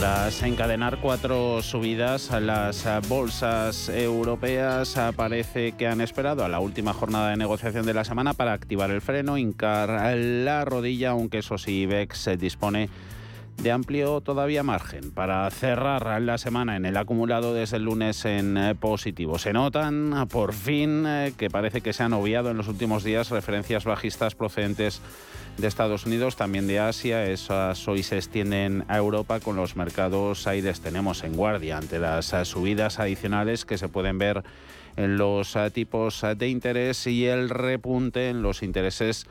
Tras encadenar cuatro subidas, las bolsas europeas parece que han esperado a la última jornada de negociación de la semana para activar el freno, hincar la rodilla, aunque eso sí, IBEX dispone de amplio todavía margen para cerrar la semana en el acumulado desde el lunes en positivo. Se notan por fin eh, que parece que se han obviado en los últimos días referencias bajistas procedentes de Estados Unidos, también de Asia. Esas hoy se extienden a Europa con los mercados aires. Tenemos en guardia ante las subidas adicionales que se pueden ver en los tipos de interés y el repunte en los intereses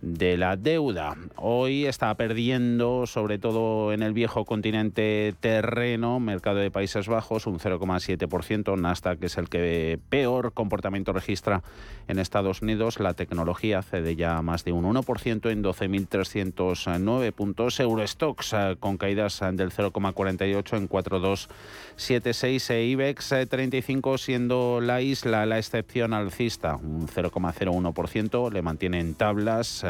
de la deuda. Hoy está perdiendo, sobre todo en el viejo continente terreno, mercado de Países Bajos, un 0,7%. Nasdaq es el que peor comportamiento registra en Estados Unidos. La tecnología cede ya más de un 1% en 12.309 puntos. Eurostox eh, con caídas del 0,48 en 4,276. E IBEX 35 eh, siendo la isla la excepción alcista, un 0,01%. Le mantiene en tablas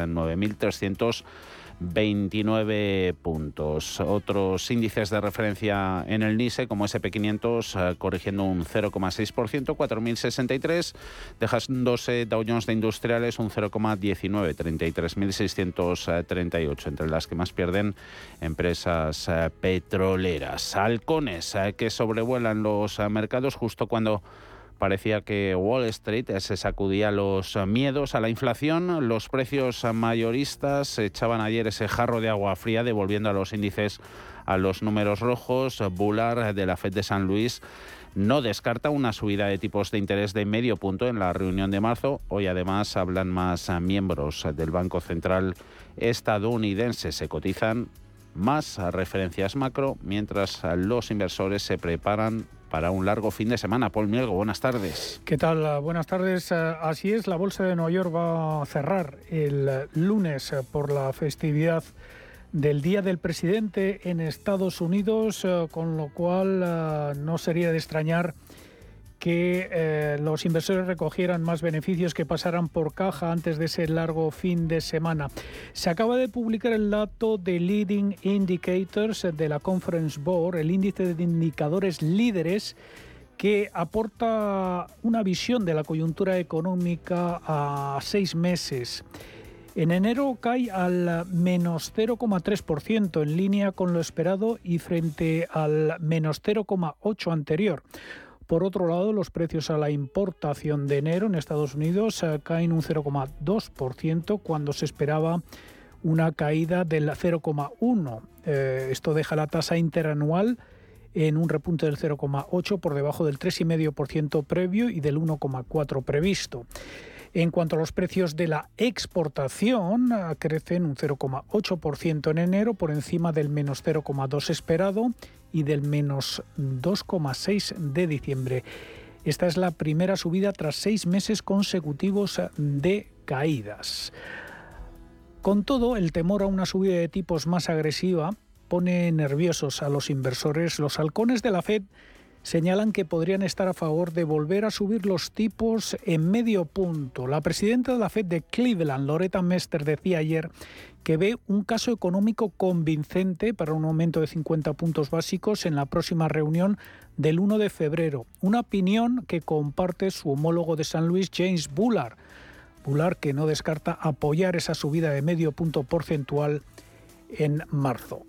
9.329 puntos. Otros índices de referencia en el NISE, como SP500, eh, corrigiendo un 0,6%, 4.063, dejándose Dow Jones de Industriales un 0,19, 33.638, entre las que más pierden empresas eh, petroleras. Halcones eh, que sobrevuelan los mercados justo cuando parecía que Wall Street se sacudía los miedos a la inflación. Los precios mayoristas echaban ayer ese jarro de agua fría devolviendo a los índices a los números rojos. Bullard de la Fed de San Luis no descarta una subida de tipos de interés de medio punto en la reunión de marzo. Hoy además hablan más miembros del Banco Central estadounidense. Se cotizan más referencias macro mientras los inversores se preparan para un largo fin de semana. Paul Mielgo, buenas tardes. ¿Qué tal? Buenas tardes. Así es, la Bolsa de Nueva York va a cerrar el lunes por la festividad del Día del Presidente en Estados Unidos, con lo cual no sería de extrañar que eh, los inversores recogieran más beneficios que pasaran por caja antes de ese largo fin de semana. Se acaba de publicar el dato de Leading Indicators de la Conference Board, el índice de indicadores líderes que aporta una visión de la coyuntura económica a seis meses. En enero cae al menos 0,3% en línea con lo esperado y frente al menos 0,8% anterior. Por otro lado, los precios a la importación de enero en Estados Unidos eh, caen un 0,2% cuando se esperaba una caída del 0,1%. Eh, esto deja la tasa interanual en un repunte del 0,8 por debajo del 3,5% previo y del 1,4 previsto. En cuanto a los precios de la exportación, eh, crecen un 0,8% en enero por encima del menos 0,2 esperado y del menos 2,6 de diciembre. Esta es la primera subida tras seis meses consecutivos de caídas. Con todo, el temor a una subida de tipos más agresiva pone nerviosos a los inversores. Los halcones de la Fed señalan que podrían estar a favor de volver a subir los tipos en medio punto. La presidenta de la Fed de Cleveland, Loretta Mester, decía ayer que ve un caso económico convincente para un aumento de 50 puntos básicos en la próxima reunión del 1 de febrero. Una opinión que comparte su homólogo de San Luis, James Bullard. Bullard que no descarta apoyar esa subida de medio punto porcentual en marzo.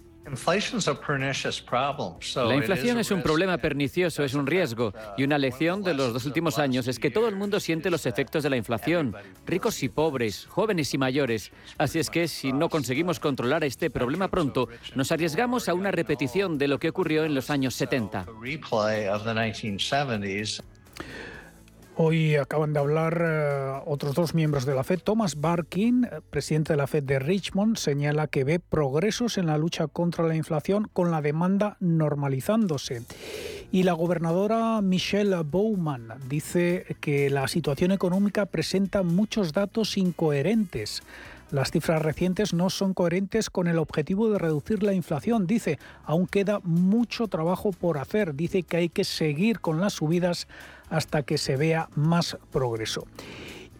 La inflación es un problema pernicioso, es un riesgo. Y una lección de los dos últimos años es que todo el mundo siente los efectos de la inflación, ricos y pobres, jóvenes y mayores. Así es que si no conseguimos controlar este problema pronto, nos arriesgamos a una repetición de lo que ocurrió en los años 70. Hoy acaban de hablar eh, otros dos miembros de la Fed. Thomas Barkin, presidente de la Fed de Richmond, señala que ve progresos en la lucha contra la inflación con la demanda normalizándose. Y la gobernadora Michelle Bowman dice que la situación económica presenta muchos datos incoherentes. Las cifras recientes no son coherentes con el objetivo de reducir la inflación. Dice, aún queda mucho trabajo por hacer. Dice que hay que seguir con las subidas hasta que se vea más progreso.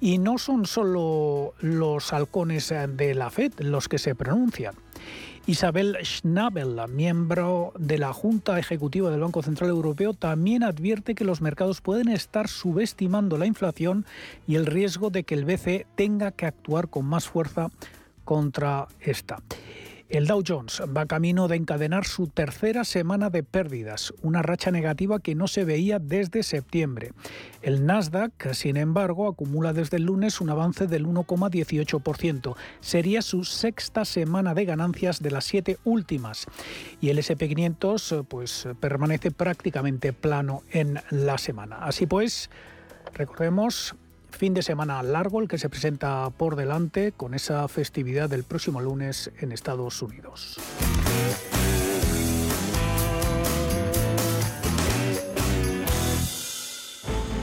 Y no son solo los halcones de la FED los que se pronuncian. Isabel Schnabel, miembro de la Junta Ejecutiva del Banco Central Europeo, también advierte que los mercados pueden estar subestimando la inflación y el riesgo de que el BCE tenga que actuar con más fuerza contra esta. El Dow Jones va camino de encadenar su tercera semana de pérdidas, una racha negativa que no se veía desde septiembre. El Nasdaq, sin embargo, acumula desde el lunes un avance del 1,18%. Sería su sexta semana de ganancias de las siete últimas. Y el SP500 pues, permanece prácticamente plano en la semana. Así pues, recordemos Fin de semana largo el que se presenta por delante con esa festividad del próximo lunes en Estados Unidos.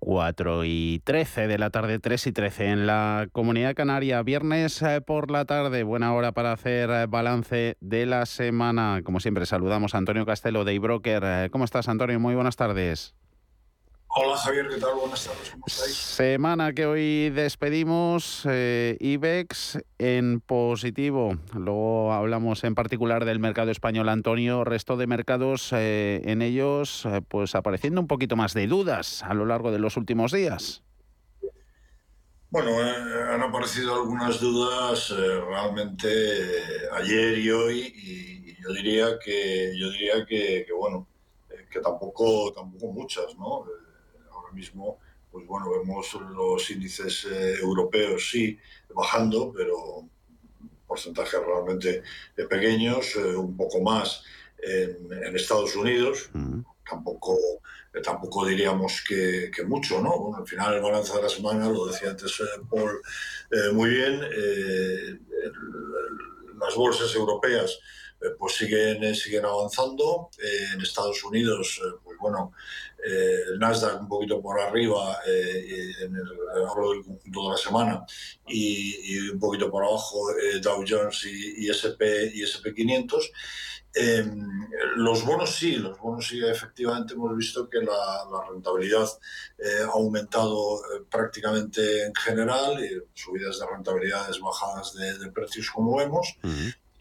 4 y 13 de la tarde, 3 y 13 en la Comunidad Canaria. Viernes eh, por la tarde, buena hora para hacer eh, balance de la semana. Como siempre, saludamos a Antonio Castelo de iBroker. Eh, ¿Cómo estás, Antonio? Muy buenas tardes. Hola Javier, ¿qué tal? Buenas tardes, ¿cómo estáis? Semana que hoy despedimos, eh, IBEX en positivo. Luego hablamos en particular del mercado español, Antonio. Resto de mercados eh, en ellos, eh, pues apareciendo un poquito más de dudas a lo largo de los últimos días. Bueno, han aparecido algunas dudas realmente ayer y hoy, y, yo diría que yo diría que, que bueno, que tampoco tampoco muchas, ¿no? Mismo, pues bueno, vemos los índices eh, europeos sí bajando, pero porcentajes realmente eh, pequeños, eh, un poco más en, Estados Unidos, tampoco, tampoco diríamos que, mucho, ¿no? Bueno, al final el balance de la semana, lo decía antes Paul muy bien, las bolsas europeas pues siguen, siguen avanzando. en Estados Unidos, pues bueno, eh, el Nasdaq un poquito por arriba eh, en el, hablo del conjunto de la semana y, un poquito por abajo eh, Dow Jones y, y, SP y SP 500 em, los bonos sí, los bonos sí, efectivamente hemos visto que la, rentabilidad ha aumentado prácticamente en general, subidas de rentabilidades, bajadas de, precios como vemos,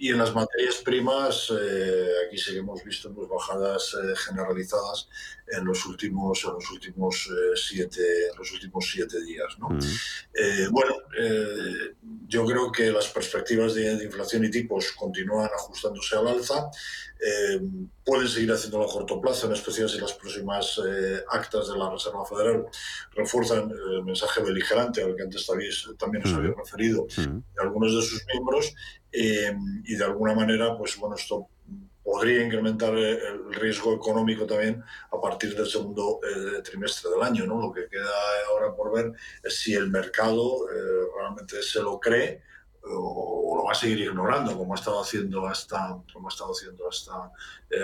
y en las materias primas, eh, aquí sí que hemos visto pues, bajadas eh, generalizadas en los últimos, en los últimos, eh, siete, los últimos siete días. ¿no? Mm. bueno, yo creo que las perspectivas de, inflación y tipos continúan ajustándose al alza. pueden seguir haciéndolo a corto plazo, en especial si las próximas actas de la Reserva Federal refuerzan el mensaje beligerante al que antes también, os había mm. referido mm. de algunos de sus miembros eh, y de alguna manera, pues bueno, esto podría incrementar el riesgo económico también a partir del segundo eh, trimestre del año. ¿no? Lo que queda ahora por ver es si el mercado eh, realmente se lo cree o, va a seguir ignorando como ha estado haciendo hasta como ha estado haciendo hasta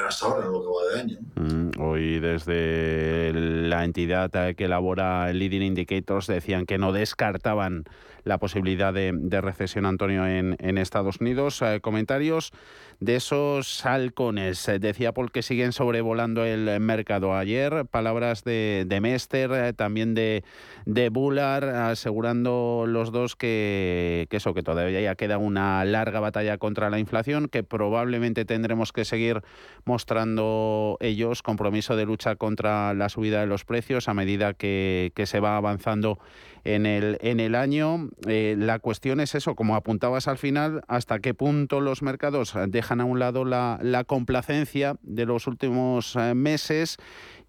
hasta ahora lo que va de año. Mm, hoy desde la entidad que elabora el Leading Indicators decían que no descartaban la posibilidad de, recesión, Antonio, en, en Estados Unidos. Eh, comentarios de esos halcones. Eh, decía Paul que siguen sobrevolando el mercado. Ayer, palabras de, de Mester, eh, también de, de Bullard, asegurando los dos que, que, eso, que todavía ya queda una larga batalla contra la inflación, que probablemente tendremos que seguir mostrando ellos compromiso de lucha contra la subida de los precios a medida que, se va avanzando en el, en el año. Eh, la cuestión es eso, como apuntabas al final, hasta qué punto los mercados dejan a un lado la, la complacencia de los últimos eh, meses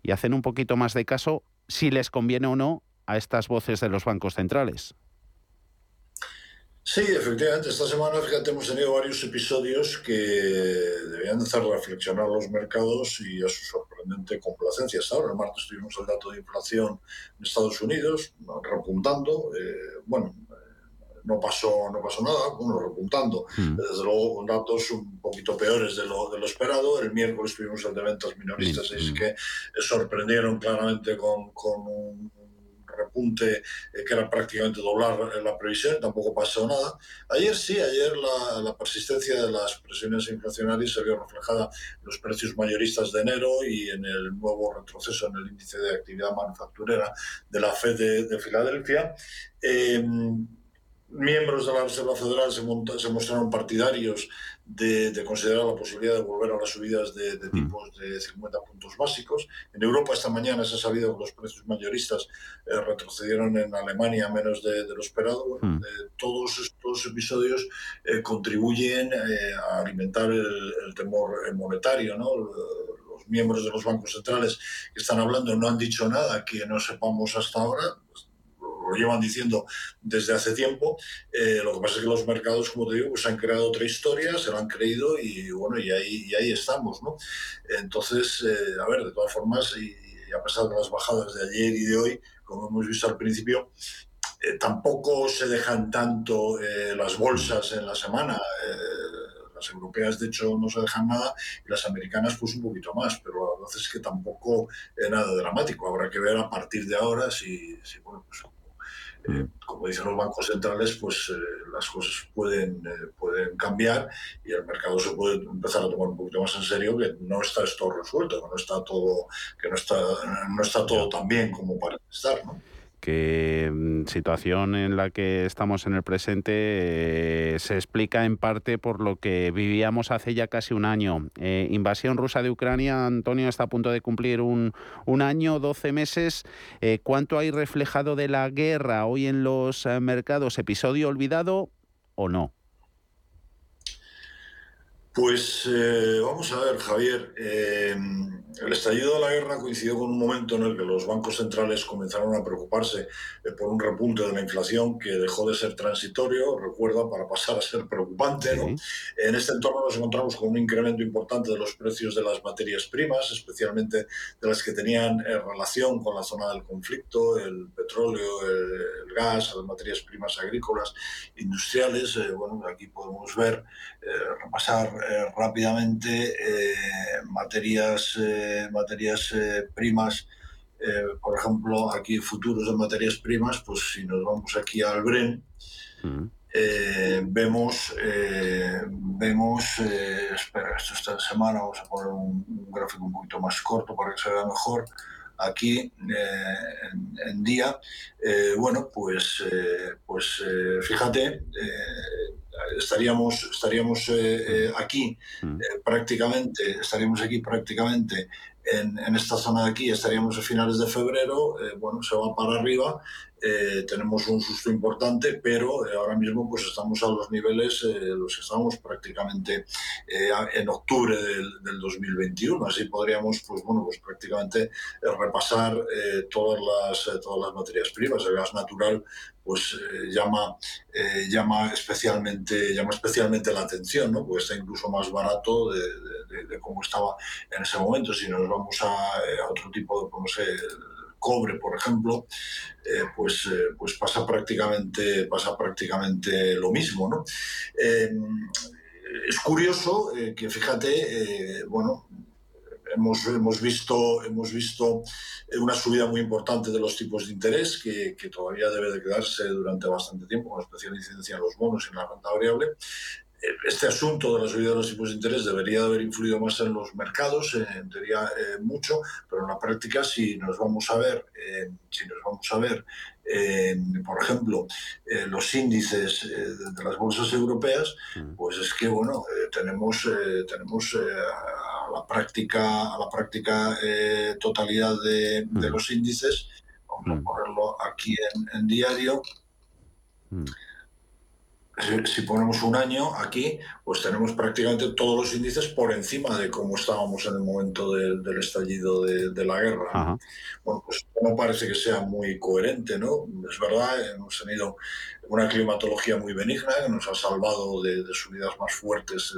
y hacen un poquito más de caso si les conviene o no a estas voces de los bancos centrales. Sí, efectivamente, esta semana fíjate, hemos tenido varios episodios que debían hacer reflexionar los mercados y a su sorprendente complacencia. Ahora, el martes tuvimos el dato de inflación en Estados Unidos repuntando. Eh, bueno, no pasó, no pasó nada, bueno, repuntando. Hmm. Desde luego, con datos un poquito peores de lo, de lo esperado. El miércoles tuvimos el de ventas minoristas, y es que sorprendieron claramente con, con un repunte eh, que era prácticamente doblar la previsión, tampoco pasó nada. Ayer sí, ayer la, persistencia de las presiones inflacionarias se vio reflejada en los precios mayoristas de enero y en el nuevo retroceso en el índice de actividad manufacturera de la FED de, Filadelfia. Eh, miembros de la Reserva Federal se, se mostraron partidarios de, considerar la posibilidad de volver a las subidas de, mm. tipos de 50 puntos básicos. En Europa esta mañana se ha sabido que los precios mayoristas eh, retrocedieron en Alemania menos de, lo esperado. Mm. Eh, todos estos episodios eh, contribuyen a alimentar el, el temor monetario. ¿no? Los miembros de los bancos centrales que están hablando no han dicho nada que no sepamos hasta ahora lo llevan diciendo desde hace tiempo. Eh, lo que pasa es que los mercados, como te digo, pues han creado otra historia, se lo han creído y bueno, y ahí, y ahí estamos, ¿no? Entonces, eh, a ver, de todas formas, y, a pesar de las bajadas de ayer y de hoy, como hemos visto al principio, eh, tampoco se dejan tanto las bolsas en la semana. las europeas, de hecho, no se dejan nada y las americanas, pues un poquito más, pero a veces es que tampoco es nada dramático. Habrá que ver a partir de ahora si, bueno, pues eh, como dicen los bancos centrales, pues eh, las cosas pueden, eh, pueden cambiar y el mercado se puede empezar a tomar un poquito más en serio que no está esto resuelto, que no está todo, que no está, no está todo tan bien como parece estar, ¿no? Que mm, situación en la que estamos en el presente eh, se explica en parte por lo que vivíamos hace ya casi un año. Eh, invasión rusa de Ucrania, Antonio está a punto de cumplir un, un año, 12 meses. Eh, ¿Cuánto hay reflejado de la guerra hoy en los mercados? ¿Episodio olvidado o no? Pues eh, vamos a ver, Javier. Eh, el estallido de la guerra coincidió con un momento en el que los bancos centrales comenzaron a preocuparse eh, por un repunte de la inflación que dejó de ser transitorio, recuerda, para pasar a ser preocupante. En este entorno nos encontramos con un incremento importante de los precios de las materias primas, especialmente de las que tenían relación con la zona del conflicto, el petróleo, el, gas, las materias primas agrícolas, industriales. bueno, aquí podemos ver, repasar eh, rápidamente eh, materias, eh, materias primas, por ejemplo, aquí futuros de materias primas, pues si nos vamos aquí al Bren, mm. vemos, vemos espera, esto esta semana, vamos a poner un, gráfico un poquito más corto para que se vea mejor aquí en, día, bueno, pues, pues fíjate, estaríamos, estaríamos eh, eh, aquí mm. eh, prácticamente, estaríamos aquí prácticamente en, en, esta zona de aquí, estaríamos a finales de febrero, bueno, se va para arriba eh, tenemos un susto importante, pero eh, ahora mismo pues estamos a los niveles eh, los que estamos prácticamente en octubre del, 2021. Así podríamos pues bueno pues prácticamente repasar todas las todas las materias primas. El gas natural pues llama llama especialmente llama especialmente la atención, ¿no? Porque está incluso más barato de, de, cómo estaba en ese momento. Si nos vamos a, a otro tipo de, pues, no sé, cobre, por ejemplo, eh, pues, eh, pues pasa, prácticamente, pasa prácticamente lo mismo. ¿no? Eh, es curioso que, fíjate, bueno, hemos, hemos, visto, hemos visto una subida muy importante de los tipos de interés que, que, todavía debe de quedarse durante bastante tiempo, con especial incidencia en los bonos y en la renta variable este asunto de la subida de los tipos de interés debería haber influido más en los mercados, eh, en teoría eh, mucho, pero en la práctica si nos vamos a ver, eh, si nos vamos a ver, por ejemplo, los índices de las bolsas europeas, mm. pues es que bueno, tenemos tenemos la práctica, a la práctica eh, totalidad de, Mm. los índices. Vamos a ponerlo aquí en, en diario. Si ponemos un año aquí, pues tenemos prácticamente todos los índices por encima de cómo estábamos en el momento del- del estallido de, de la guerra. Bueno, pues no parece que sea muy coherente, ¿no? Es verdad, hemos tenido una climatología muy benigna que nos ha salvado de, de subidas más fuertes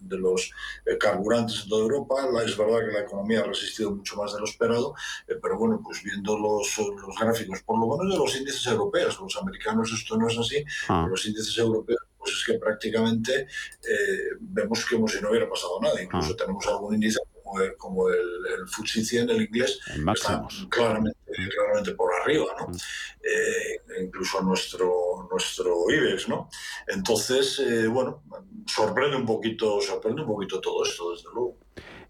de, los eh, carburantes en toda Europa. Es verdad que la economía ha resistido mucho más de lo esperado, eh, pero bueno, pues viendo los, los gráficos, por lo menos de los índices europeos, los americanos esto no es así, Ah. pero los índices europeos pues es que prácticamente eh, vemos como si no hubiera pasado nada. Incluso tenemos algún índice como el, como el, el FTSE 100, el inglés, En que máximos. está claramente, claramente por arriba, ¿no? Eh, incluso nuestro, nuestro IBEX, ¿no? Entonces, eh, bueno, sorprende un poquito, sorprende un poquito todo esto, desde luego.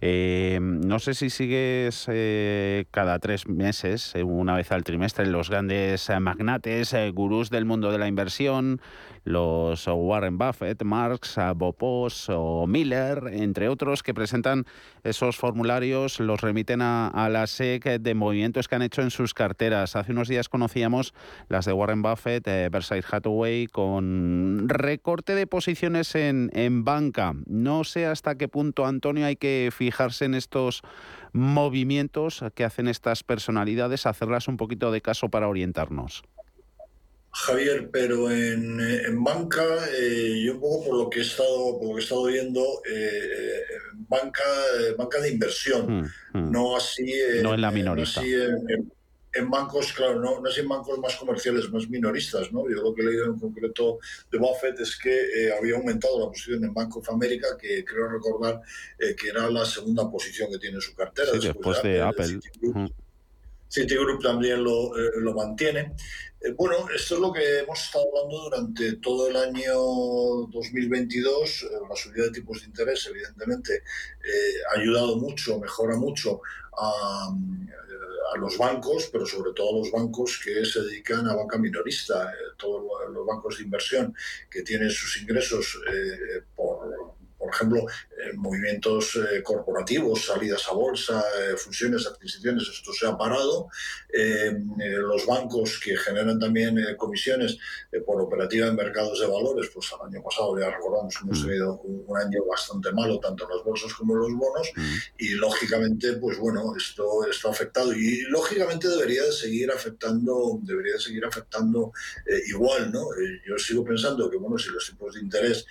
Eh, no sé si sigues eh, cada tres meses, eh, una vez al trimestre, los grandes magnates, eh, gurús del mundo de la inversión, los Warren Buffett, Marx, Bopos o Miller, entre otros, que presentan esos formularios, los remiten a, la SEC de movimientos que han hecho en sus carteras. Hace unos días conocíamos las de Warren Buffett, eh, Berkshire Hathaway, con recorte de posiciones en, en banca. No sé hasta qué punto, Antonio, hay que fijarse en estos movimientos que hacen estas personalidades, hacerlas un poquito de caso para orientarnos. Javier, pero en, eh, en banca, eh, yo un poco por lo que he estado, por lo que he estado viendo, eh, en banca, eh, banca de inversión, Mm, mm. no así, eh, No en la eh, minorista. así en, bancos, claro, no, no así en bancos más comerciales, más minoristas, ¿no? Yo lo que he leído en concreto de Buffett es que eh, había aumentado la posición en Bank of America, que creo recordar eh, que era la segunda posición que tiene en su cartera. Sí, después de Apple. Citigroup también lo, eh, mantiene. Eh, bueno, esto es lo que hemos estado hablando durante todo el año 2022. Eh, la subida de tipos de interés, evidentemente, eh, ha ayudado mucho, mejora mucho a, a los bancos, pero sobre todo a los bancos que se dedican a banca minorista. Todos lo- los bancos de inversión que tienen sus ingresos por por ejemplo, eh, movimientos eh, corporativos, salidas a bolsa, eh, fusiones, adquisiciones, esto se ha parado. Los bancos que generan también comisiones por operativa en mercados de valores, pues el año pasado ya recordamos que hemos Mm. tenido un, un año bastante malo, tanto en las bolsas como en los bonos, Mm. y lógicamente, pues bueno, esto, ha afectado y lógicamente debería de seguir afectando, debería de seguir afectando igual, ¿no? Yo sigo pensando que, bueno, si los tipos de interés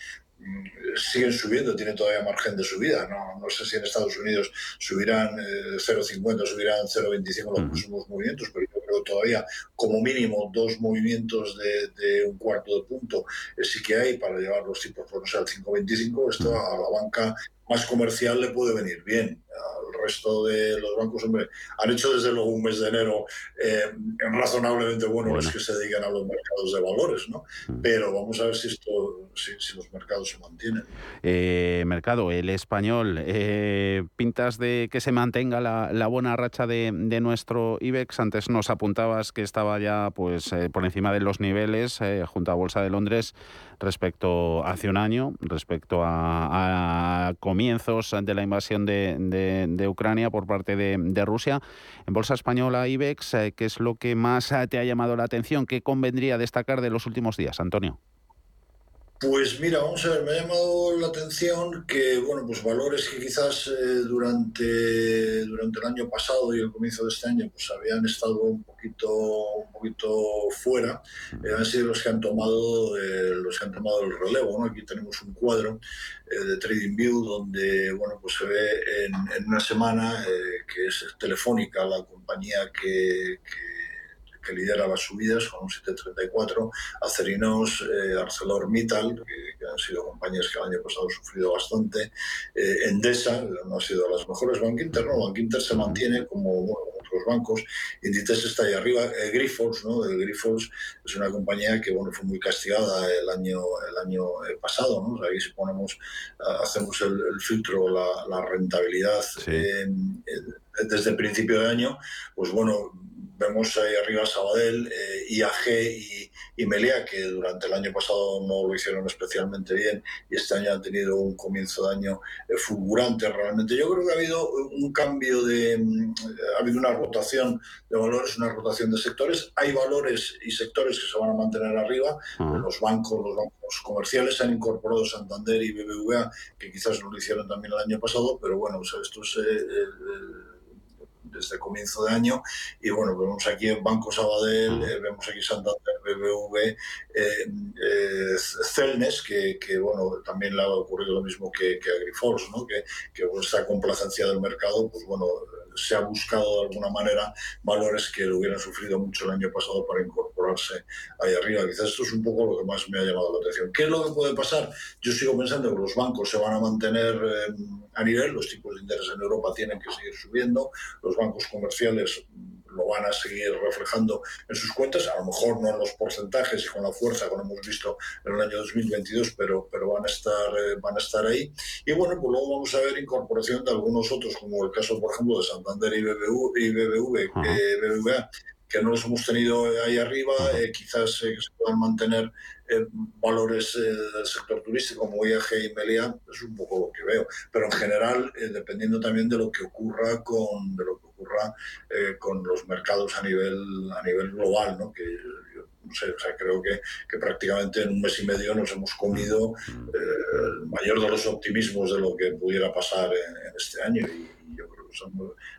siguen subiendo, tienen todavía margen de subida. No, no sé si en Estados Unidos subirán eh, 0,50, subirán 0,25 los Ujú. próximos movimientos, pero yo creo que todavía como mínimo dos movimientos de, de un cuarto de punto eh, sí que hay para llevar los tipos por no sé, al 5,25. Esto Ujú. a la banca más comercial le puede venir bien. Al resto de los bancos, hombre, han hecho desde luego un mes de enero eh, razonablemente bueno, los Bueno. que se dedican a los mercados de valores, ¿no? Mm. Pero vamos a ver si esto, si, si los mercados se mantienen. Eh, mercado, el español, eh, pintas de que se mantenga la, la buena racha de, de nuestro IBEX. Antes nos apuntabas que estaba ya pues eh, por encima de los niveles eh, junto a Bolsa de Londres respecto hace un año, respecto a, a comienzos de la invasión de, Ucrania por parte de, de Rusia. En Bolsa Española IBEX, eh, ¿qué es lo que más eh, te ha llamado la atención? ¿Qué convendría destacar de los últimos días, Antonio? Pues mira, vamos a ver, me ha llamado la atención que, bueno, pues valores que quizás eh, durante, durante el año pasado y el comienzo de este año pues habían estado un poquito, un poquito fuera, eh, han sido los que han tomado eh, los que han tomado el relevo, ¿no? Aquí tenemos un cuadro eh, de TradingView donde, bueno, pues se ve en, en una semana que es Telefónica, la compañía que, que que lidera las subidas con un 734, Acerinos, eh, ArcelorMittal, que, que han sido compañías que el año pasado han sufrido bastante, eh, Endesa, no ha sido de las mejores, Bank Inter, no, Bank Inter se mantiene como bueno, otros bancos, Inditex está ahí arriba, eh, Grifols, ¿no? El Grifols es una compañía que bueno, fue muy castigada el año, el año eh, pasado, ¿no? O sea, ahí si ponemos, hacemos el, el filtro, la, la rentabilidad Sí. eh, desde el principio de año, pues bueno, vemos ahí arriba Sabadell, eh, IAG y, y Melea, que durante el año pasado no lo hicieron especialmente bien y este año han tenido un comienzo de año eh, fulgurante realmente. Yo creo que ha habido un cambio de, mm, ha habido una rotación de valores, una rotación de sectores. Hay valores y sectores que se van a mantener arriba. Los bancos, los bancos comerciales se han incorporado Santander y BBVA, que quizás no lo hicieron también el año pasado, pero bueno, o sea, esto es... Eh, desde comienzo de año. Y bueno, vemos aquí en Banco Sabadell, eh, vemos aquí Santander, BBV, eh, eh, Celnes, que, que, bueno, también le ha ocurrido lo mismo que, que Agriforce, ¿no? que, que esta complacencia del mercado, pues bueno, se ha buscado de alguna manera valores que hubieran sufrido mucho el año pasado para incorporarse ahí arriba. Quizás esto es un poco lo que más me ha llamado la atención. ¿Qué es lo que puede pasar? Yo sigo pensando que los bancos se van a mantener a nivel, los tipos de interés en Europa tienen que seguir subiendo, los bancos comerciales lo van a seguir reflejando en sus cuentas, a lo mejor no en los porcentajes y con la fuerza que hemos visto en el año 2022, pero, pero van, a estar, eh, van a estar ahí. Y bueno, pues luego vamos a ver incorporación de algunos otros, como el caso, por ejemplo, de Santander y, BBV, y BBV, eh, BBVA, que no los hemos tenido ahí arriba, eh, quizás se puedan mantener valores del sector turístico como IAG y Melia, es un poco lo que veo. Pero en general, dependiendo también de lo que ocurra con, de lo que ocurra eh, con los mercados a nivel, a nivel global, ¿no? que no sé, o sea, creo que, que, prácticamente en un mes y medio nos hemos comido eh, el mayor de los optimismos de lo que pudiera pasar en, este año y, yo creo que eso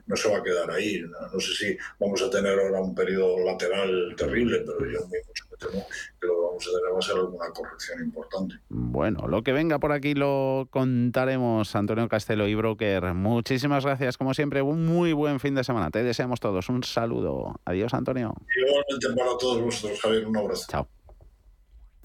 no, se va a quedar ahí. No, sé si vamos a tener ahora un periodo lateral terrible, pero yo muy mucho me temo que lo vamos a tener va a ser alguna corrección importante. Bueno, lo que venga por aquí lo contaremos, Antonio Castelo y Broker. Muchísimas gracias, como siempre, un muy buen fin de semana. Te deseamos todos un saludo. Adiós, Antonio. Igualmente para todos vosotros, Javier, un abrazo. Chao.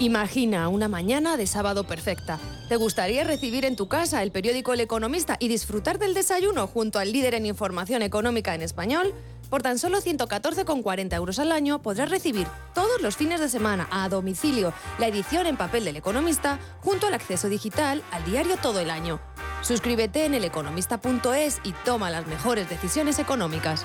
Imagina una mañana de sábado perfecta. ¿Te gustaría recibir en tu casa el periódico El Economista y disfrutar del desayuno junto al líder en información económica en español? Por tan solo 114,40 euros al año podrás recibir todos los fines de semana a domicilio la edición en papel del Economista junto al acceso digital al diario todo el año. Suscríbete en eleconomista.es y toma las mejores decisiones económicas.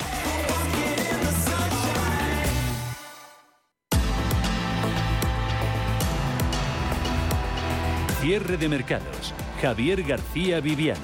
Cierre de mercados. Javier García Viviani.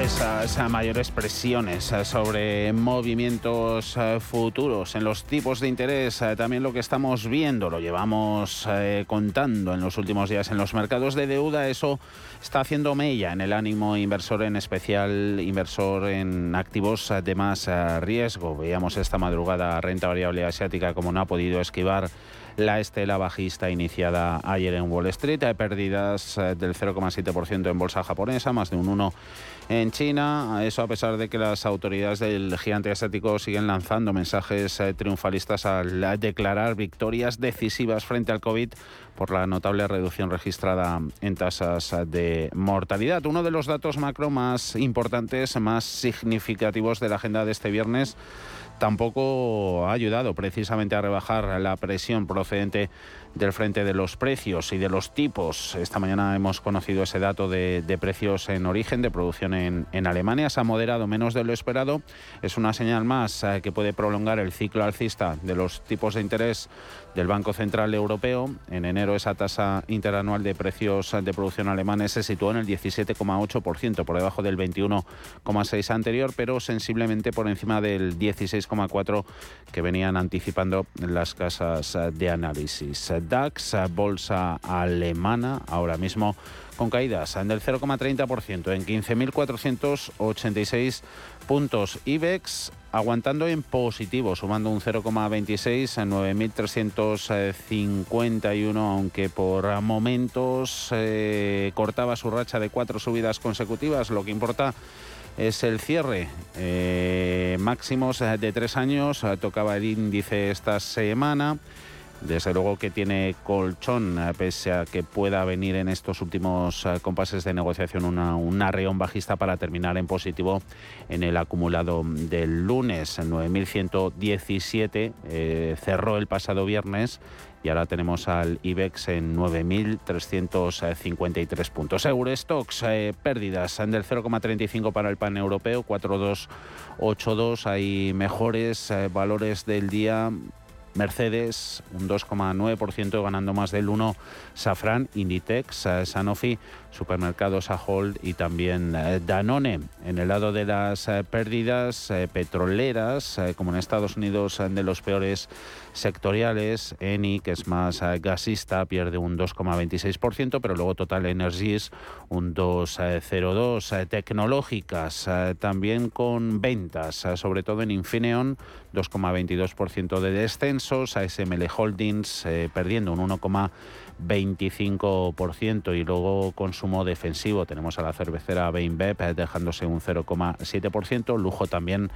Esas mayores presiones eh, sobre movimientos eh, futuros en los tipos de interés, también lo que estamos viendo, lo llevamos contando en los últimos días en los mercados de deuda, eso está haciendo mella en el ánimo inversor, en especial inversor en activos de más riesgo. Veíamos esta madrugada renta variable asiática como no ha podido esquivar la estela bajista iniciada ayer en Wall Street. Hay pérdidas eh, del 0,7% en bolsa japonesa, más de un 1% en China. Eso a pesar de que las autoridades del gigante asiático siguen lanzando mensajes eh, triunfalistas al declarar victorias decisivas frente al COVID por la notable reducción registrada en tasas de mortalidad. Uno de los datos macro más importantes, más significativos de la agenda de este viernes tampoco ha ayudado precisamente a rebajar la presión procedente del frente de los precios y de los tipos. Esta mañana hemos conocido ese dato de, precios en origen de producción en, Alemania. Se ha moderado menos de lo esperado. Es una señal más eh, que puede prolongar el ciclo alcista de los tipos de interés del Banco Central Europeo. En enero esa tasa interanual de precios de producción alemanes se situó en el 17,8%, por debajo del 21,6% anterior, pero sensiblemente por encima del 16,4% que venían anticipando las casas de análisis. DAX, bolsa alemana, ahora mismo con caídas del 0,30% en 15.486 puntos. IBEX aguantando en positivo, sumando un 0,26 a 9.351, aunque por momentos eh, cortaba su racha de cuatro subidas consecutivas. Lo que importa es el cierre. Eh, máximos de tres años, tocaba el índice esta semana. Desde luego que tiene colchón, eh, pese a que pueda venir en estos últimos eh, compases de negociación una, un arreón bajista para terminar en positivo en el acumulado del lunes. 9.117 eh, cerró el pasado viernes y ahora tenemos al IBEX en 9.353 puntos. Eurostox, eh, pérdidas del 0,35 para el pan europeo, 4,282. Hay mejores valores del día Mercedes un 2,9% ganando más del 1%, Safran, Inditex, Sanofi, Supermercados Ahold y también eh, Danone. En el lado de las eh, pérdidas petroleras, como en Estados Unidos de los peores sectoriales, Eni, que es más gasista, pierde un 2,26%, pero luego Total Energies un 2,02%. Tecnológicas también con ventas, sobre todo en Infineon, 2,22% de descensos, ASML Holdings eh, perdiendo un 1,25% y luego consumo defensivo. Tenemos a la cervecera Beinbeb eh, dejándose un 0,7%, lujo también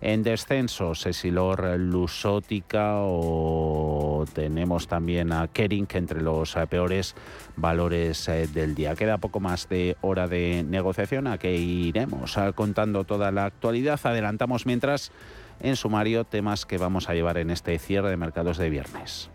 en descensos, Esilor Lusótica o tenemos también a Kering entre los eh, peores valores del día. Queda poco más de hora de negociación a que iremos contando toda la actualidad. Adelantamos mientras en sumario temas que vamos a llevar en este cierre de mercados de viernes.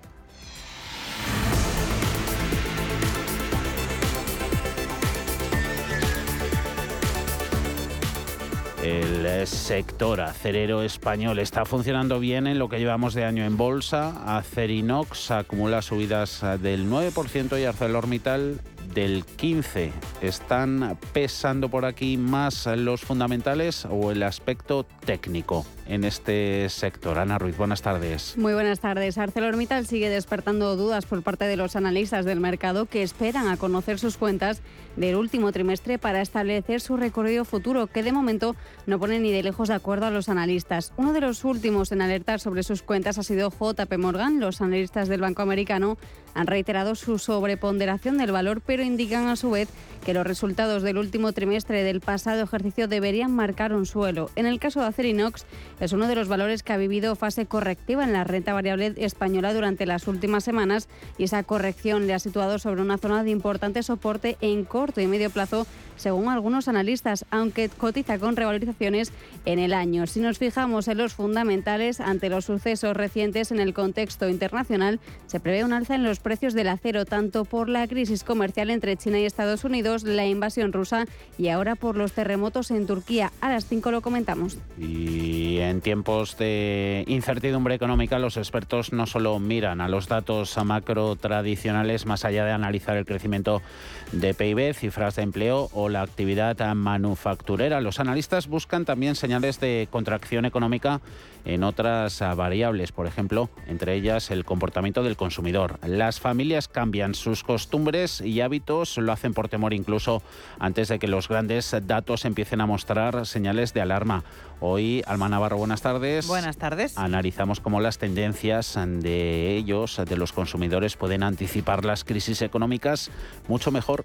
El sector acerero español está funcionando bien en lo que llevamos de año en bolsa. Acerinox acumula subidas del 9% y ArcelorMittal del 15. ¿Están pesando por aquí más los fundamentales o el aspecto técnico en este sector? Ana Ruiz, buenas tardes. Muy buenas tardes. ArcelorMittal sigue despertando dudas por parte de los analistas del mercado que esperan a conocer sus cuentas del último trimestre para establecer su recorrido futuro, que de momento no pone ni de lejos de acuerdo a los analistas. Uno de los últimos en alertar sobre sus cuentas ha sido JP Morgan. Los analistas del Banco Americano han reiterado su sobreponderación del valor, pero indican a su vez que los resultados del último trimestre del pasado ejercicio deberían marcar un suelo. En el caso de Acerinox, es uno de los valores que ha vivido fase correctiva en la renta variable española durante las últimas semanas y esa corrección le ha situado sobre una zona de importante soporte en corto y medio plazo según algunos analistas, aunque cotiza con revalorizaciones en el año. Si nos fijamos en los fundamentales, ante los sucesos recientes en el contexto internacional, se prevé un alza en los precios del acero, tanto por la crisis comercial entre China y Estados Unidos, la invasión rusa y ahora por los terremotos en Turquía. A las 5 lo comentamos. Y en tiempos de incertidumbre económica, los expertos no solo miran a los datos macro tradicionales, más allá de analizar el crecimiento de PIB, cifras de empleo o la actividad manufacturera. Los analistas buscan también señales de contracción económica en otras variables, por ejemplo, entre ellas el comportamiento del consumidor. Las familias cambian sus costumbres y hábitos, lo hacen por temor incluso antes de que los grandes datos empiecen a mostrar señales de alarma. Hoy, Alma Navarro, buenas tardes. Buenas tardes. Analizamos cómo las tendencias de ellos, de los consumidores, pueden anticipar las crisis económicas mucho mejor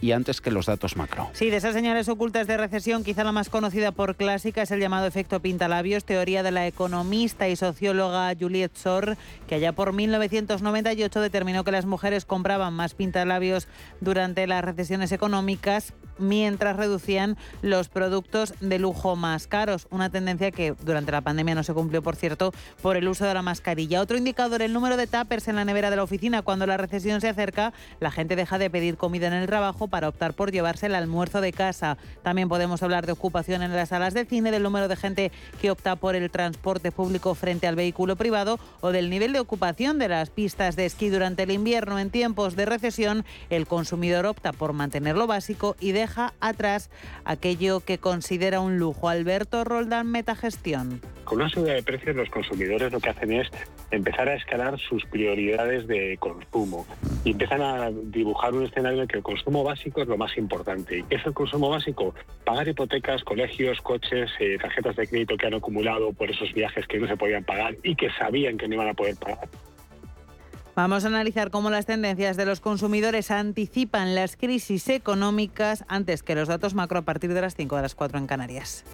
y antes que los datos macro. Sí, de esas señales ocultas de recesión, quizá la más conocida por clásica es el llamado efecto pintalabios, teoría de la economista y socióloga Juliette Sor, que allá por 1998 determinó que las mujeres compraban más pintalabios durante las recesiones económicas mientras reducían los productos de lujo más caros, una tendencia que durante la pandemia no se cumplió, por cierto, por el uso de la mascarilla. Otro indicador, el número de tuppers en la nevera de la oficina. Cuando la recesión se acerca, la gente deja de pedir comida en el trabajo para optar por llevarse el almuerzo de casa. También podemos hablar de ocupación en las salas de cine, del número de gente que opta por el transporte público frente al vehículo privado o del nivel de ocupación de las pistas de esquí durante el invierno. En tiempos de recesión, el consumidor opta por mantener lo básico y deja atrás aquello que considera un lujo. Alberto Roldán, Metagestión. Con una subida de precios, los consumidores lo que hacen es empezar a escalar sus prioridades de consumo y empiezan a dibujar un escenario en que el consumo básico es lo más importante. ¿Qué es el consumo básico? Pagar hipotecas, colegios, coches, eh, tarjetas de crédito que han acumulado por esos viajes que no se podían pagar y que sabían que no iban a poder pagar. Vamos a analizar cómo las tendencias de los consumidores anticipan las crisis económicas antes que los datos macro a partir de las 5 de las 4 en Canarias.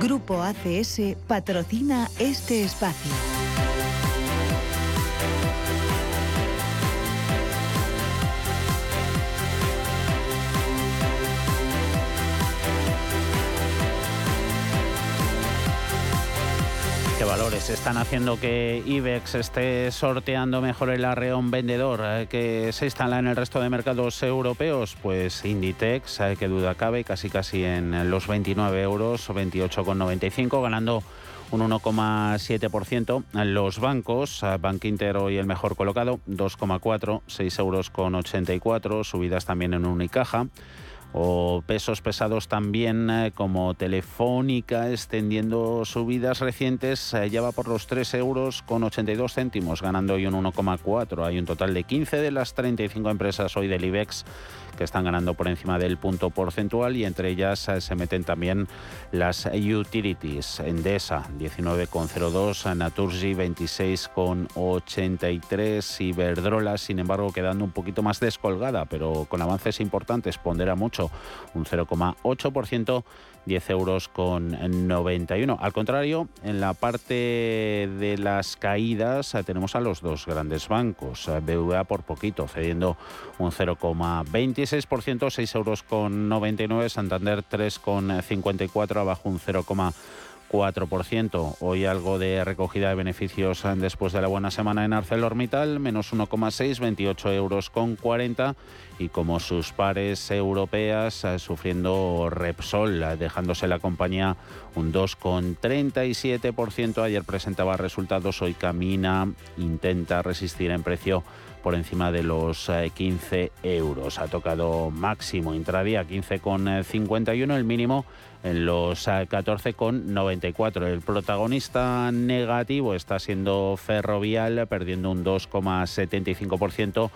Grupo ACS patrocina este espacio. ¿Qué valores están haciendo que IBEX esté sorteando mejor el arreón vendedor eh, que se instala en el resto de mercados europeos? Pues Inditex, eh, que duda cabe, casi casi en los 29 euros, 28,95, ganando un 1,7%. Los bancos, eh, Bank Inter hoy el mejor colocado, 2,4, 6 euros con 84, subidas también en Unicaja o pesos pesados también eh, como Telefónica extendiendo subidas recientes eh, ya va por los 3 euros con 82 céntimos ganando hoy un 1,4 hay un total de 15 de las 35 empresas hoy del IBEX que están ganando por encima del punto porcentual y entre ellas eh, se meten también las utilities. Endesa 19,02, Naturgy 26,83, Iberdrola sin embargo quedando un poquito más descolgada pero con avances importantes, pondera mucho, un 0,8%. 10 euros con 91. Al contrario, en la parte de las caídas eh, tenemos a los dos grandes bancos. Eh, BVA por poquito, cediendo un 0,26%, 6 euros con 99. Santander 3,54, abajo un 0, 4%. Hoy algo de recogida de beneficios después de la buena semana en ArcelorMittal, menos 1,6, 28 euros con 40. Y como sus pares europeas, eh, sufriendo Repsol, eh, dejándose la compañía un 2,37%. Ayer presentaba resultados, hoy camina, intenta resistir en precio por encima de los 15 eh, euros. Ha tocado máximo intradía 15,51, el mínimo en los 14,94. El protagonista negativo está siendo Ferrovial, perdiendo un 2,75%.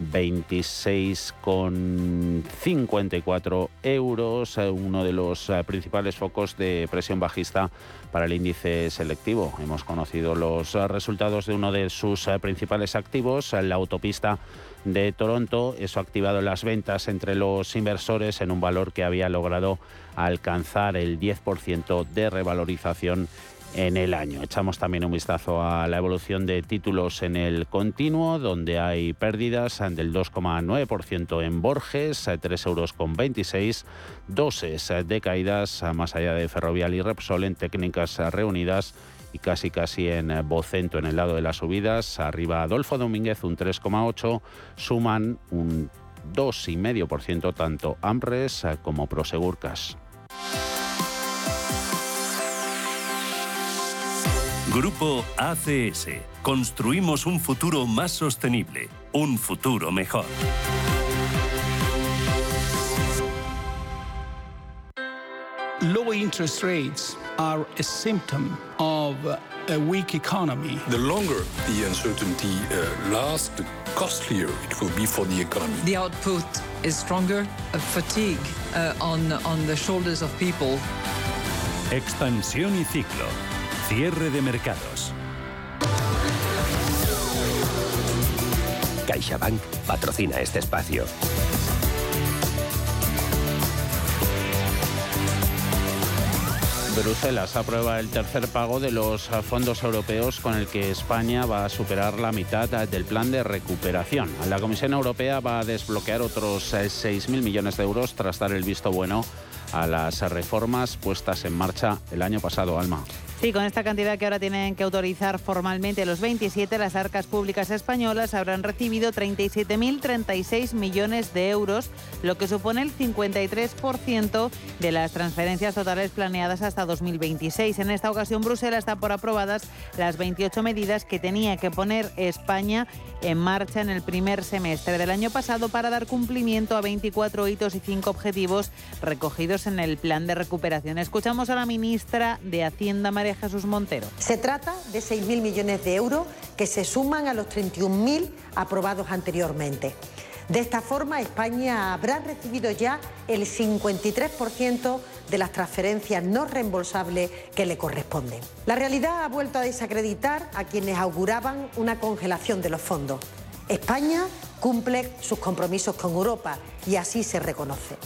26,54 euros, uno de los eh, principales focos de presión bajista para el índice selectivo. Hemos conocido los resultados de uno de sus eh, principales activos, la autopista de Toronto. Eso ha activado las ventas entre los inversores en un valor que había logrado alcanzar el 10% de revalorización en el año. Echamos también un vistazo a la evolución de títulos en el continuo, donde hay pérdidas del 2,9% en Borges, 3 euros con 26, doses de caídas más allá de Ferrovial y Repsol en técnicas reunidas y casi casi en Bocento en el lado de las subidas. Arriba Adolfo Domínguez un 3,8, suman un 2,5% tanto Amres como Prosegurcas. Grupo ACS. Construimos un futuro más sostenible, un futuro mejor. Low interest rates are a symptom of a weak economy. The longer the uncertainty uh, lasts, the costlier it will be for the economy. The output is stronger, a fatigue uh, on, on the shoulders of people. Expansión y ciclo. Cierre de mercados. CaixaBank patrocina este espacio. Bruselas aprueba el tercer pago de los fondos europeos con el que España va a superar la mitad del plan de recuperación. La Comisión Europea va a desbloquear otros 6.000 millones de euros tras dar el visto bueno a las reformas puestas en marcha el año pasado, Alma. Sí, con esta cantidad que ahora tienen que autorizar formalmente los 27, las arcas públicas españolas habrán recibido 37.036 millones de euros, lo que supone el 53% de las transferencias totales planeadas hasta 2026. En esta ocasión, Bruselas está por aprobadas las 28 medidas que tenía que poner España en marcha en el primer semestre del año pasado para dar cumplimiento a 24 hitos y 5 objetivos recogidos en el plan de recuperación. Escuchamos a la ministra de Hacienda, María Jesús Montero. Se trata de 6.000 millones de euros que se suman a los 31.000 aprobados anteriormente. De esta forma, España habrá recibido ya el 53% de las transferencias no reembolsables que le corresponden. La realidad ha vuelto a desacreditar a quienes auguraban una congelación de los fondos. España cumple sus compromisos con Europa y así se reconoce.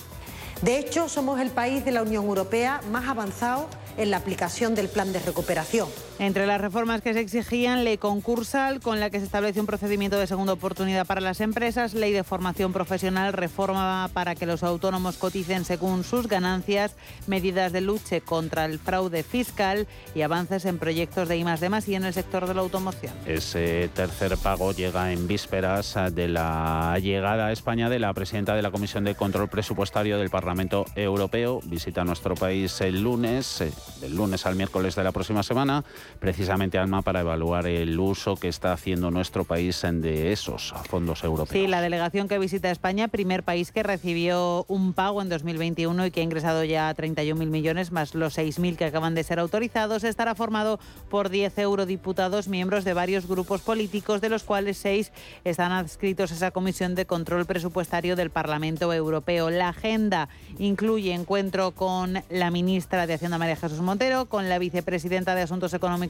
De hecho, somos el país de la Unión Europea más avanzado en la aplicación del plan de recuperación. Entre las reformas que se exigían, ley concursal, con la que se establece un procedimiento de segunda oportunidad para las empresas, ley de formación profesional, reforma para que los autónomos coticen según sus ganancias, medidas de lucha contra el fraude fiscal y avances en proyectos de I y en el sector de la automoción. Ese tercer pago llega en vísperas de la llegada a España de la presidenta de la Comisión de Control Presupuestario del Parlamento Europeo. Visita nuestro país el lunes, eh, del lunes al miércoles de la próxima semana precisamente Alma para evaluar el uso que está haciendo nuestro país de esos fondos europeos. Sí, la delegación que visita España, primer país que recibió un pago en 2021 y que ha ingresado ya 31.000 millones más los 6.000 que acaban de ser autorizados, estará formado por 10 eurodiputados, miembros de varios grupos políticos, de los cuales 6 están adscritos a esa comisión de control presupuestario del Parlamento Europeo. La agenda incluye encuentro con la ministra de Hacienda María Jesús Montero, con la vicepresidenta de Asuntos Económicos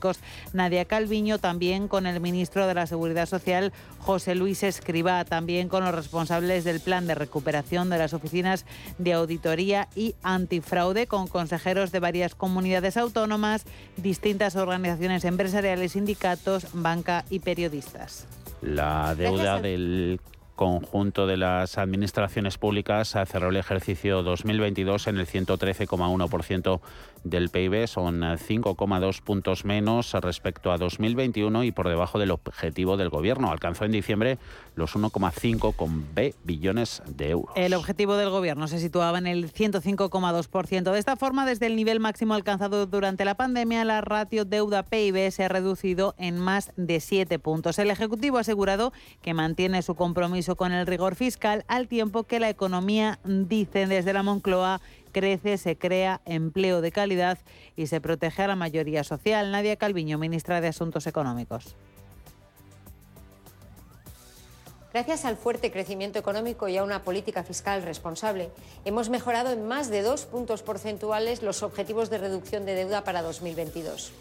Nadia Calviño, también con el ministro de la Seguridad Social José Luis Escribá, también con los responsables del plan de recuperación de las oficinas de auditoría y antifraude, con consejeros de varias comunidades autónomas, distintas organizaciones empresariales, sindicatos, banca y periodistas. La deuda del conjunto de las administraciones públicas cerró el ejercicio 2022 en el 113,1% del PIB, son 5,2 puntos menos respecto a 2021 y por debajo del objetivo del Gobierno. Alcanzó en diciembre los 1,5 con B billones de euros. El objetivo del Gobierno se situaba en el 105,2%. De esta forma, desde el nivel máximo alcanzado durante la pandemia, la ratio deuda-PIB se ha reducido en más de 7 puntos. El Ejecutivo ha asegurado que mantiene su compromiso con el rigor fiscal al tiempo que la economía, dicen desde la Moncloa, crece, se crea empleo de calidad y se protege a la mayoría social. Nadia Calviño, ministra de Asuntos Económicos. Gracias al fuerte crecimiento económico y a una política fiscal responsable, hemos mejorado en más de dos puntos porcentuales los objetivos de reducción de deuda para 2022.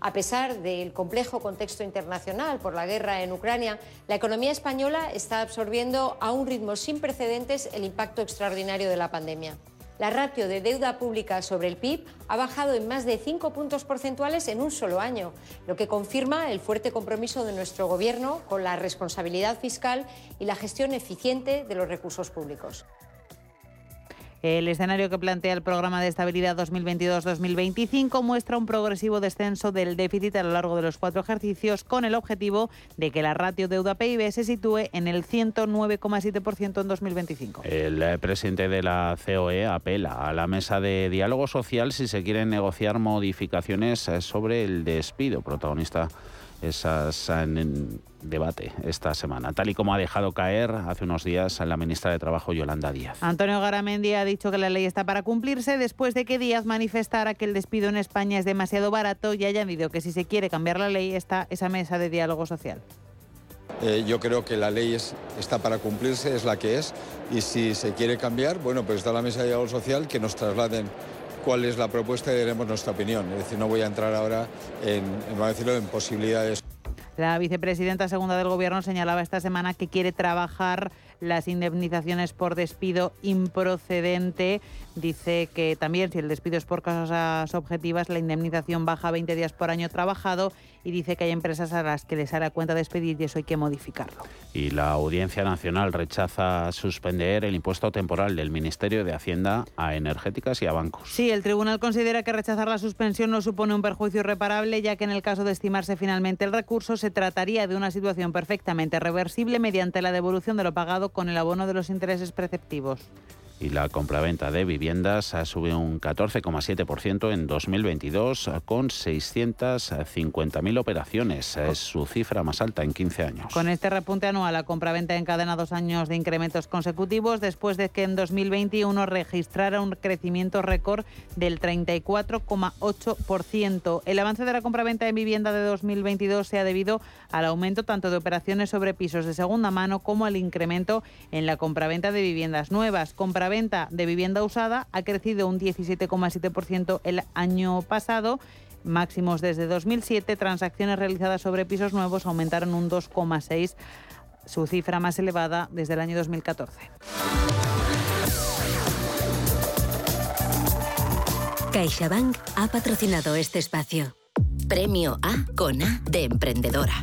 A pesar del complejo contexto internacional por la guerra en Ucrania, la economía española está absorbiendo a un ritmo sin precedentes el impacto extraordinario de la pandemia. La ratio de deuda pública sobre el PIB ha bajado en más de 5 puntos porcentuales en un solo año, lo que confirma el fuerte compromiso de nuestro Gobierno con la responsabilidad fiscal y la gestión eficiente de los recursos públicos. El escenario que plantea el programa de estabilidad 2022-2025 muestra un progresivo descenso del déficit a lo largo de los cuatro ejercicios con el objetivo de que la ratio deuda-PIB se sitúe en el 109,7% en 2025. El eh, presidente de la COE apela a la mesa de diálogo social si se quieren negociar modificaciones eh, sobre el despido protagonista esas en debate esta semana, tal y como ha dejado caer hace unos días la ministra de Trabajo Yolanda Díaz. Antonio Garamendi ha dicho que la ley está para cumplirse después de que Díaz manifestara que el despido en España es demasiado barato y haya añadido que si se quiere cambiar la ley está esa mesa de diálogo social. Eh, yo creo que la ley está para cumplirse, es la que es, y si se quiere cambiar, bueno, pues está la mesa de diálogo social que nos trasladen cuál es la propuesta y daremos nuestra opinión. Es decir, no voy a entrar ahora en, decirlo, en posibilidades. La vicepresidenta segunda del Gobierno señalaba esta semana que quiere trabajar las indemnizaciones por despido improcedente. Dice que también si el despido es por causas objetivas, la indemnización baja 20 días por año trabajado y dice que hay empresas a las que les hará cuenta despedir y eso hay que modificarlo. Y la Audiencia Nacional rechaza suspender el impuesto temporal del Ministerio de Hacienda a energéticas y a bancos. Sí, el tribunal considera que rechazar la suspensión no supone un perjuicio irreparable, ya que en el caso de estimarse finalmente el recurso se trataría de una situación perfectamente reversible mediante la devolución de lo pagado con el abono de los intereses preceptivos y la compraventa de viviendas ha subido un 14,7% en 2022 con 650.000 operaciones. Es su cifra más alta en 15 años. Con este repunte anual, la compraventa encadena dos años de incrementos consecutivos después de que en 2021 registrara un crecimiento récord del 34,8%. El avance de la compraventa de vivienda de 2022 se ha debido al aumento tanto de operaciones sobre pisos de segunda mano como al incremento en la compraventa de viviendas nuevas venta de vivienda usada ha crecido un 17,7% el año pasado. Máximos desde 2007, transacciones realizadas sobre pisos nuevos aumentaron un 2,6%, su cifra más elevada desde el año 2014. CaixaBank ha patrocinado este espacio. Premio A con A de emprendedora.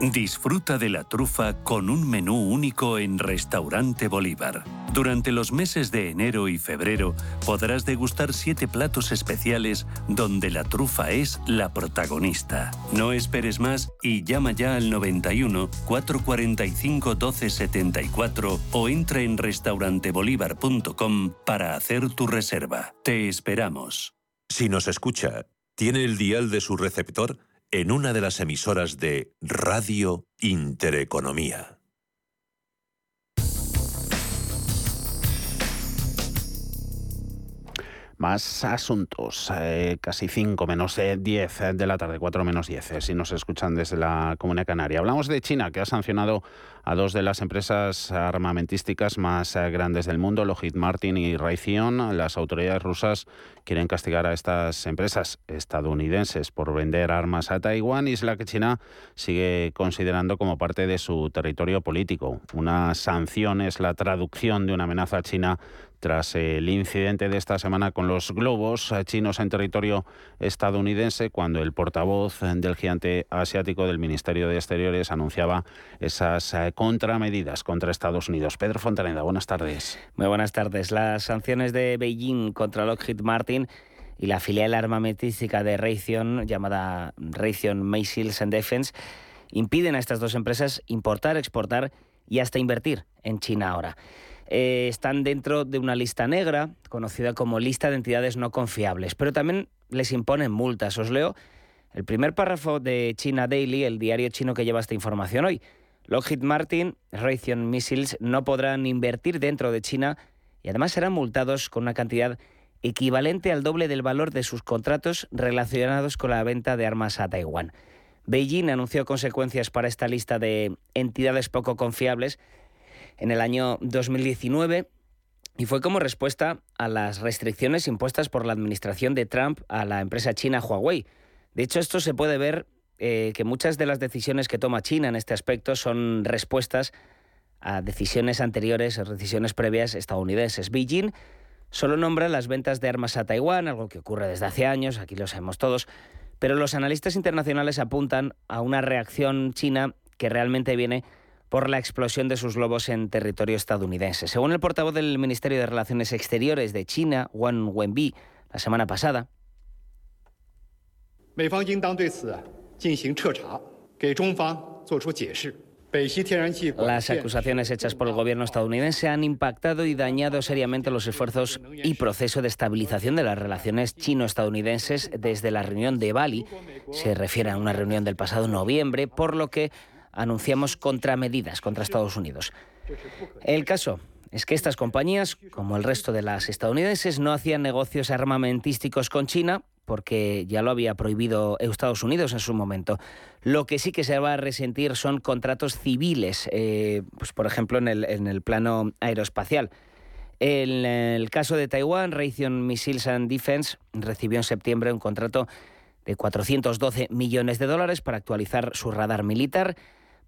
Disfruta de la trufa con un menú único en Restaurante Bolívar. Durante los meses de enero y febrero podrás degustar siete platos especiales donde la trufa es la protagonista. No esperes más y llama ya al 91 445 1274 o entra en restaurantebolívar.com para hacer tu reserva. Te esperamos. Si nos escucha, ¿tiene el dial de su receptor? En una de las emisoras de Radio Intereconomía. Más asuntos, eh, casi 5 menos 10 de la tarde, 4 menos 10, eh, si nos escuchan desde la Comunidad Canaria. Hablamos de China, que ha sancionado a dos de las empresas armamentísticas más eh, grandes del mundo, Lockheed Martin y Raytheon. Las autoridades rusas quieren castigar a estas empresas estadounidenses por vender armas a Taiwán, isla que China sigue considerando como parte de su territorio político. Una sanción es la traducción de una amenaza china tras el incidente de esta semana con los globos chinos en territorio estadounidense, cuando el portavoz del gigante asiático del Ministerio de Exteriores anunciaba esas eh, contramedidas contra Estados Unidos. Pedro Fontaneda, buenas tardes. Muy buenas tardes. Las sanciones de Beijing contra Lockheed Martin y la filial armamentística de Raytheon, llamada Raytheon Missiles and Defense, impiden a estas dos empresas importar, exportar y hasta invertir en China ahora. Eh, están dentro de una lista negra, conocida como lista de entidades no confiables, pero también les imponen multas. Os leo el primer párrafo de China Daily, el diario chino que lleva esta información hoy. Lockheed Martin, Raytheon Missiles no podrán invertir dentro de China y además serán multados con una cantidad equivalente al doble del valor de sus contratos relacionados con la venta de armas a Taiwán. Beijing anunció consecuencias para esta lista de entidades poco confiables en el año 2019 y fue como respuesta a las restricciones impuestas por la administración de Trump a la empresa china Huawei. De hecho, esto se puede ver eh, que muchas de las decisiones que toma China en este aspecto son respuestas a decisiones anteriores, decisiones previas estadounidenses. Beijing solo nombra las ventas de armas a Taiwán, algo que ocurre desde hace años, aquí lo sabemos todos, pero los analistas internacionales apuntan a una reacción china que realmente viene por la explosión de sus globos en territorio estadounidense. Según el portavoz del Ministerio de Relaciones Exteriores de China, Wang Wenbi, la semana pasada, las acusaciones hechas por el gobierno estadounidense han impactado y dañado seriamente los esfuerzos y proceso de estabilización de las relaciones chino-estadounidenses desde la reunión de Bali. Se refiere a una reunión del pasado noviembre, por lo que anunciamos contramedidas contra Estados Unidos. El caso es que estas compañías, como el resto de las estadounidenses, no hacían negocios armamentísticos con China porque ya lo había prohibido Estados Unidos en su momento. Lo que sí que se va a resentir son contratos civiles, eh, pues por ejemplo en el, en el plano aeroespacial. En el caso de Taiwán, Raytheon Missiles and Defense recibió en septiembre un contrato de 412 millones de dólares para actualizar su radar militar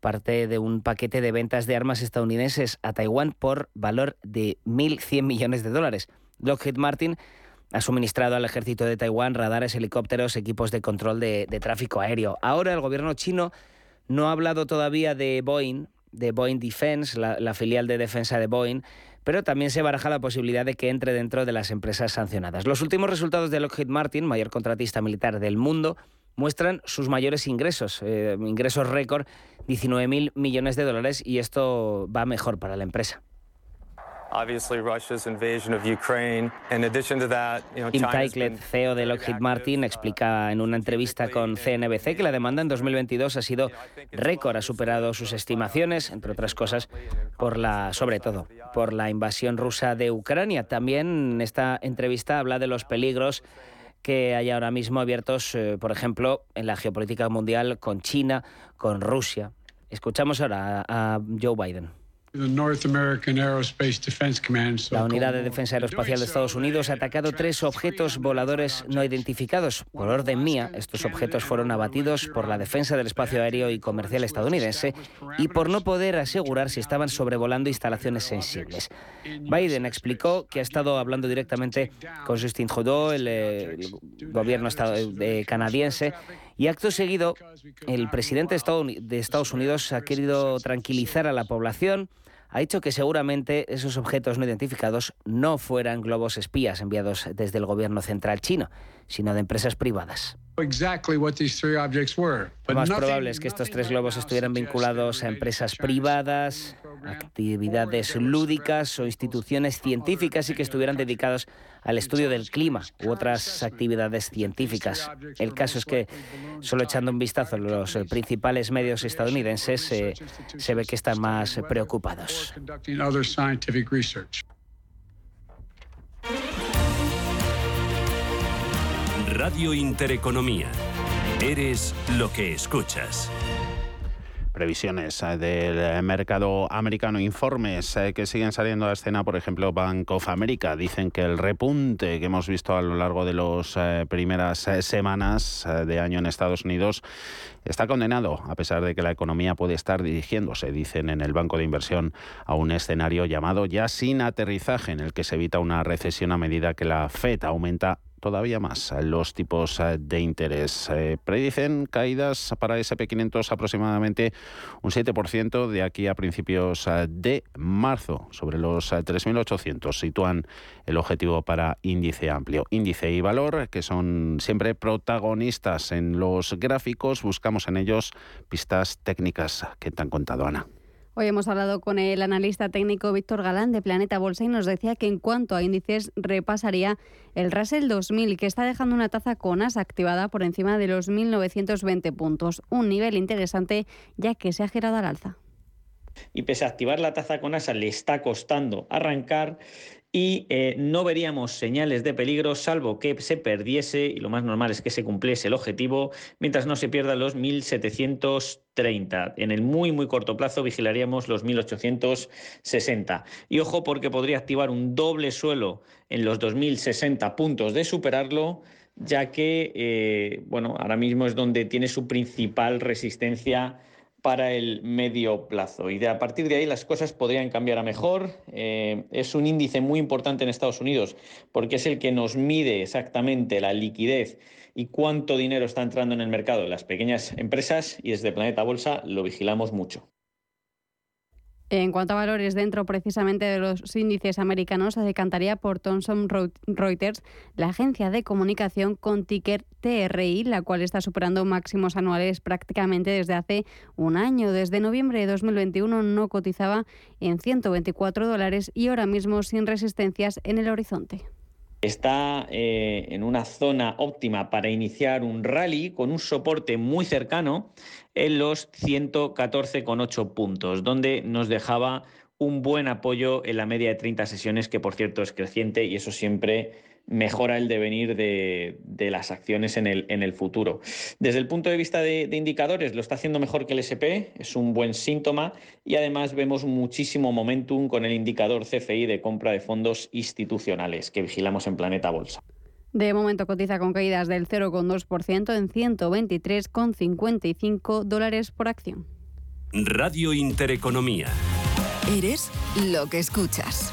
parte de un paquete de ventas de armas estadounidenses a Taiwán por valor de 1.100 millones de dólares. Lockheed Martin ha suministrado al ejército de Taiwán radares, helicópteros, equipos de control de, tráfico aéreo. Ahora el gobierno chino no ha hablado todavía de Boeing, de Boeing Defense, la, filial de defensa de Boeing, pero también se baraja la posibilidad de que entre dentro de las empresas sancionadas. Los últimos resultados de Lockheed Martin, mayor contratista militar del mundo, muestran sus mayores ingresos, eh, ingresos récord, 19.000 millones de dólares, y esto va mejor para la empresa. Tim Tyklet, CEO de Lockheed Martin, explica en una entrevista con CNBC que la demanda en 2022 ha sido récord, ha superado sus estimaciones, entre otras cosas, por la, sobre todo, por la invasión rusa de Ucrania. También en esta entrevista habla de los peligros que hay ahora mismo abiertos, eh, por ejemplo, en la geopolítica mundial con China, con Rusia. Escuchamos ahora a Joe Biden. La Unidad de Defensa Aeroespacial de Estados Unidos ha atacado tres objetos voladores no identificados. Por orden mía, estos objetos fueron abatidos por la Defensa del Espacio Aéreo y Comercial estadounidense y por no poder asegurar si estaban sobrevolando instalaciones sensibles. Biden explicó que ha estado hablando directamente con Justin Trudeau, el, el gobierno canadiense, y acto seguido, el presidente de Estados Unidos ha querido tranquilizar a la población ha dicho que seguramente esos objetos no identificados no fueran globos espías enviados desde el gobierno central chino, sino de empresas privadas. Lo más probable es que estos tres globos estuvieran vinculados a empresas privadas, actividades lúdicas o instituciones científicas y que estuvieran dedicados al estudio del clima u otras actividades científicas. El caso es que, solo echando un vistazo a los principales medios estadounidenses, eh, se ve que están más preocupados. Radio Intereconomía. Eres lo que escuchas. Previsiones del mercado americano, informes que siguen saliendo a escena, por ejemplo, Bank of America, dicen que el repunte que hemos visto a lo largo de las primeras semanas de año en Estados Unidos está condenado, a pesar de que la economía puede estar dirigiéndose, dicen en el Banco de Inversión, a un escenario llamado ya sin aterrizaje, en el que se evita una recesión a medida que la FED aumenta todavía más los tipos eh, de interés. Eh, predicen caídas para SP500 aproximadamente un 7% de aquí a principios eh, de marzo. Sobre los 3.800 sitúan el objetivo para índice amplio. Índice y valor, que son siempre protagonistas en los gráficos, buscamos en ellos pistas técnicas que te han contado, Ana. Hoy hemos hablado con el analista técnico Víctor Galán de Planeta Bolsa y nos decía que en cuanto a índices repasaría el Russell 2000 que está dejando una taza CONAS activada por encima de los 1.920 puntos, un nivel interesante ya que se ha girado al alza. Y pese a activar la taza CONAS le está costando arrancar y eh, no veríamos señales de peligro salvo que se perdiese, y lo más normal es que se cumpliese el objetivo, mientras no se pierdan los 1730. En el muy, muy corto plazo vigilaríamos los 1860. Y ojo porque podría activar un doble suelo en los 2060 puntos de superarlo ya que eh, bueno, ahora mismo es donde tiene su principal resistencia para el medio plazo. Y de, a partir de ahí las cosas podrían cambiar a mejor. Eh, es un índice muy importante en Estados Unidos porque es el que nos mide exactamente la liquidez y cuánto dinero está entrando en el mercado de las pequeñas empresas y desde Planeta Bolsa lo vigilamos mucho. En cuanto a valores dentro precisamente de los índices americanos, se decantaría por Thomson Reuters, la agencia de comunicación con ticker TRI, la cual está superando máximos anuales prácticamente desde hace un año. Desde noviembre de 2021 no cotizaba en 124 dólares y ahora mismo sin resistencias en el horizonte está eh, en una zona óptima para iniciar un rally con un soporte muy cercano en los 114,8 puntos, donde nos dejaba un buen apoyo en la media de 30 sesiones, que por cierto es creciente y eso siempre mejora el devenir de, las acciones en el, en el, futuro. Desde el punto de vista de, indicadores, lo está haciendo mejor que el SP, es un buen síntoma y además vemos muchísimo momentum con el indicador CFI de compra de fondos institucionales que vigilamos en Planeta Bolsa. De momento cotiza con caídas del 0,2% en 123,55 dólares por acción. Radio Intereconomía. Eres lo que escuchas.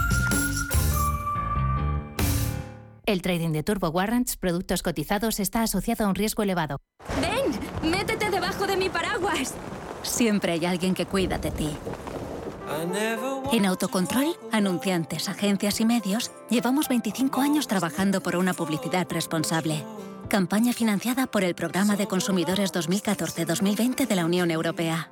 El trading de Turbo Warrants, productos cotizados, está asociado a un riesgo elevado. ¡Ven! ¡Métete debajo de mi paraguas! Siempre hay alguien que cuida de ti. En Autocontrol, anunciantes, agencias y medios, llevamos 25 años trabajando por una publicidad responsable. Campaña financiada por el Programa de Consumidores 2014-2020 de la Unión Europea.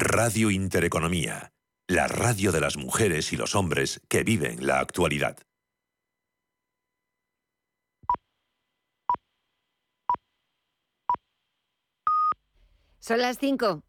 Radio Intereconomía. la radio de las mujeres y los hombres que viven la actualidad. Son las 5.